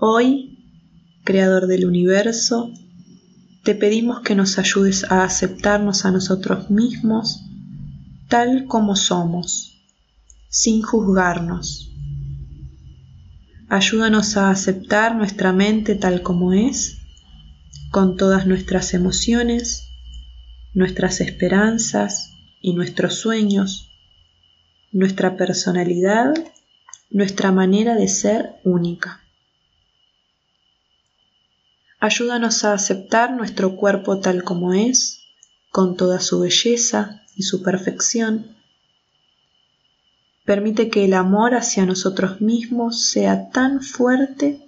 Hoy, Creador del universo, te pedimos que nos ayudes a aceptarnos a nosotros mismos tal como somos, sin juzgarnos. Ayúdanos a aceptar nuestra mente tal como es, con todas nuestras emociones, nuestras esperanzas y nuestros sueños, nuestra personalidad, nuestra manera de ser única. Ayúdanos a aceptar nuestro cuerpo tal como es, con toda su belleza y su perfección. Permite que el amor hacia nosotros mismos sea tan fuerte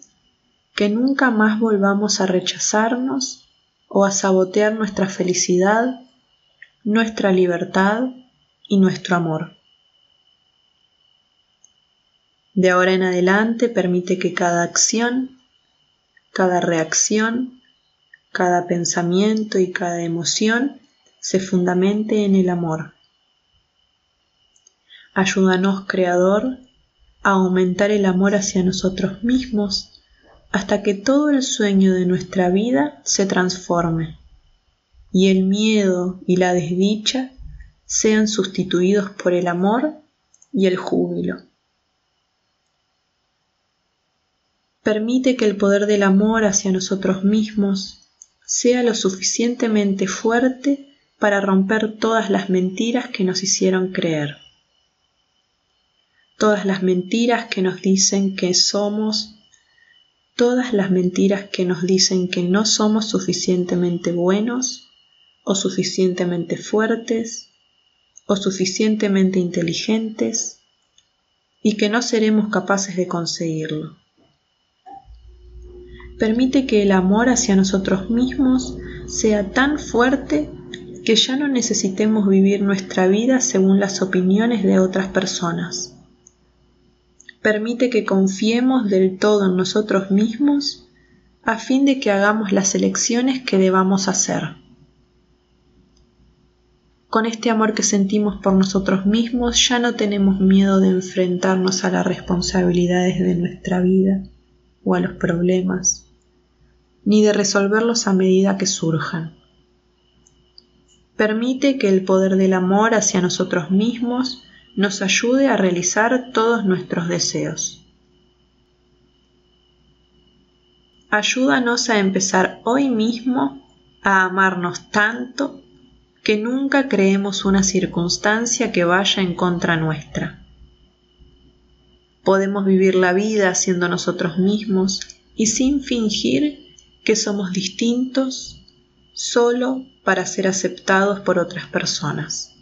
que nunca más volvamos a rechazarnos o a sabotear nuestra felicidad, nuestra libertad y nuestro amor. De ahora en adelante permite que cada acción cada reacción, cada pensamiento y cada emoción se fundamente en el amor. Ayúdanos, Creador, a aumentar el amor hacia nosotros mismos hasta que todo el sueño de nuestra vida se transforme y el miedo y la desdicha sean sustituidos por el amor y el júbilo. Permite que el poder del amor hacia nosotros mismos sea lo suficientemente fuerte para romper todas las mentiras que nos hicieron creer. Todas las mentiras que nos dicen que somos, todas las mentiras que nos dicen que no somos suficientemente buenos o suficientemente fuertes o suficientemente inteligentes y que no seremos capaces de conseguirlo permite que el amor hacia nosotros mismos sea tan fuerte que ya no necesitemos vivir nuestra vida según las opiniones de otras personas. Permite que confiemos del todo en nosotros mismos a fin de que hagamos las elecciones que debamos hacer. Con este amor que sentimos por nosotros mismos ya no tenemos miedo de enfrentarnos a las responsabilidades de nuestra vida o a los problemas ni de resolverlos a medida que surjan. Permite que el poder del amor hacia nosotros mismos nos ayude a realizar todos nuestros deseos. Ayúdanos a empezar hoy mismo a amarnos tanto que nunca creemos una circunstancia que vaya en contra nuestra. Podemos vivir la vida siendo nosotros mismos y sin fingir que somos distintos solo para ser aceptados por otras personas.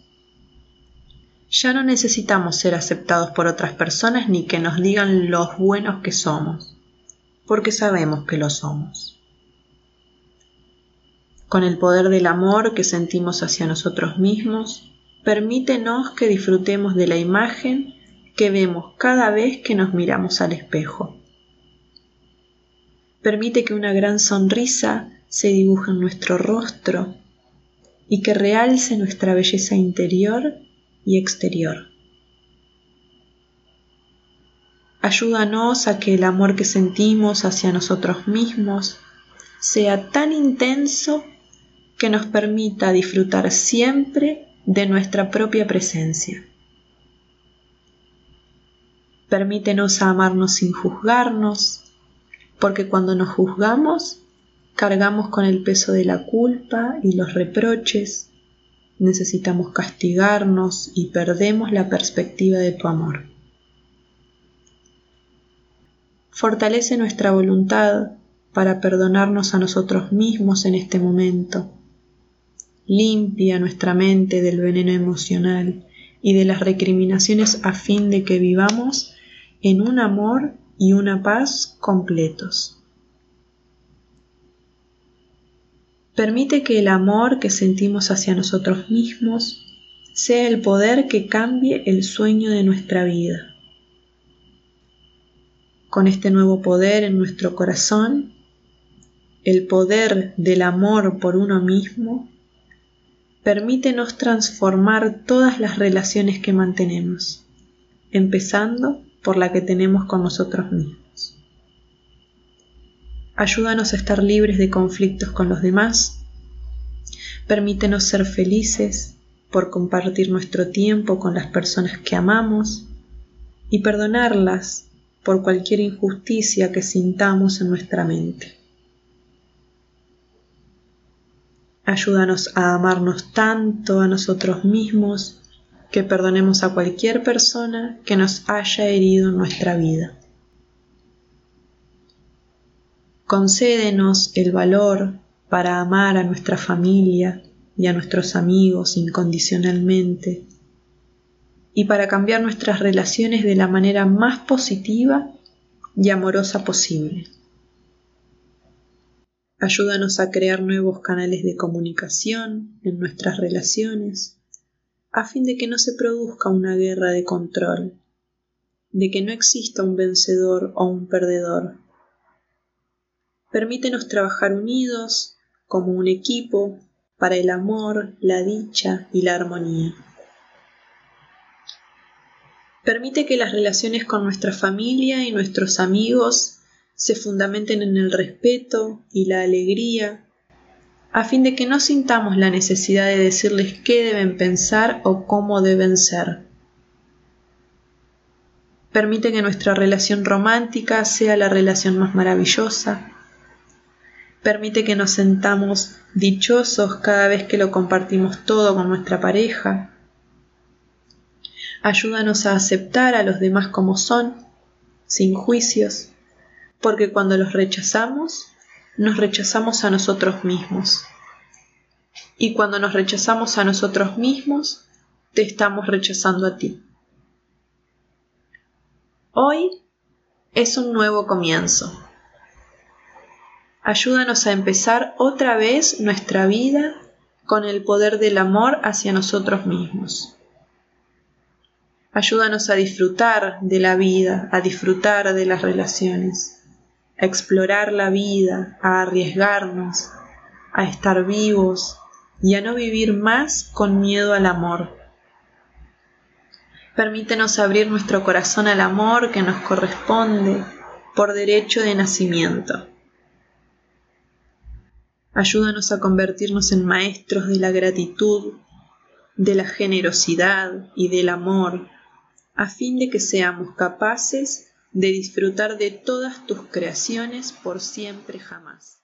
Ya no necesitamos ser aceptados por otras personas ni que nos digan los buenos que somos, porque sabemos que lo somos. Con el poder del amor que sentimos hacia nosotros mismos, permítenos que disfrutemos de la imagen que vemos cada vez que nos miramos al espejo permite que una gran sonrisa se dibuje en nuestro rostro y que realce nuestra belleza interior y exterior. Ayúdanos a que el amor que sentimos hacia nosotros mismos sea tan intenso que nos permita disfrutar siempre de nuestra propia presencia. Permítenos amarnos sin juzgarnos, porque cuando nos juzgamos, cargamos con el peso de la culpa y los reproches, necesitamos castigarnos y perdemos la perspectiva de tu amor. Fortalece nuestra voluntad para perdonarnos a nosotros mismos en este momento. Limpia nuestra mente del veneno emocional y de las recriminaciones a fin de que vivamos en un amor y una paz completos. Permite que el amor que sentimos hacia nosotros mismos sea el poder que cambie el sueño de nuestra vida. Con este nuevo poder en nuestro corazón, el poder del amor por uno mismo, permítenos transformar todas las relaciones que mantenemos, empezando por la que tenemos con nosotros mismos. Ayúdanos a estar libres de conflictos con los demás. Permítenos ser felices por compartir nuestro tiempo con las personas que amamos y perdonarlas por cualquier injusticia que sintamos en nuestra mente. Ayúdanos a amarnos tanto a nosotros mismos que perdonemos a cualquier persona que nos haya herido en nuestra vida. Concédenos el valor para amar a nuestra familia y a nuestros amigos incondicionalmente y para cambiar nuestras relaciones de la manera más positiva y amorosa posible. Ayúdanos a crear nuevos canales de comunicación en nuestras relaciones a fin de que no se produzca una guerra de control, de que no exista un vencedor o un perdedor. Permítenos trabajar unidos como un equipo para el amor, la dicha y la armonía. Permite que las relaciones con nuestra familia y nuestros amigos se fundamenten en el respeto y la alegría, a fin de que no sintamos la necesidad de decirles qué deben pensar o cómo deben ser. Permite que nuestra relación romántica sea la relación más maravillosa. Permite que nos sentamos dichosos cada vez que lo compartimos todo con nuestra pareja. Ayúdanos a aceptar a los demás como son, sin juicios, porque cuando los rechazamos, nos rechazamos a nosotros mismos. Y cuando nos rechazamos a nosotros mismos, te estamos rechazando a ti. Hoy es un nuevo comienzo. Ayúdanos a empezar otra vez nuestra vida con el poder del amor hacia nosotros mismos. Ayúdanos a disfrutar de la vida, a disfrutar de las relaciones a explorar la vida, a arriesgarnos, a estar vivos y a no vivir más con miedo al amor. Permítenos abrir nuestro corazón al amor que nos corresponde por derecho de nacimiento. Ayúdanos a convertirnos en maestros de la gratitud, de la generosidad y del amor, a fin de que seamos capaces de disfrutar de todas tus creaciones por siempre jamás.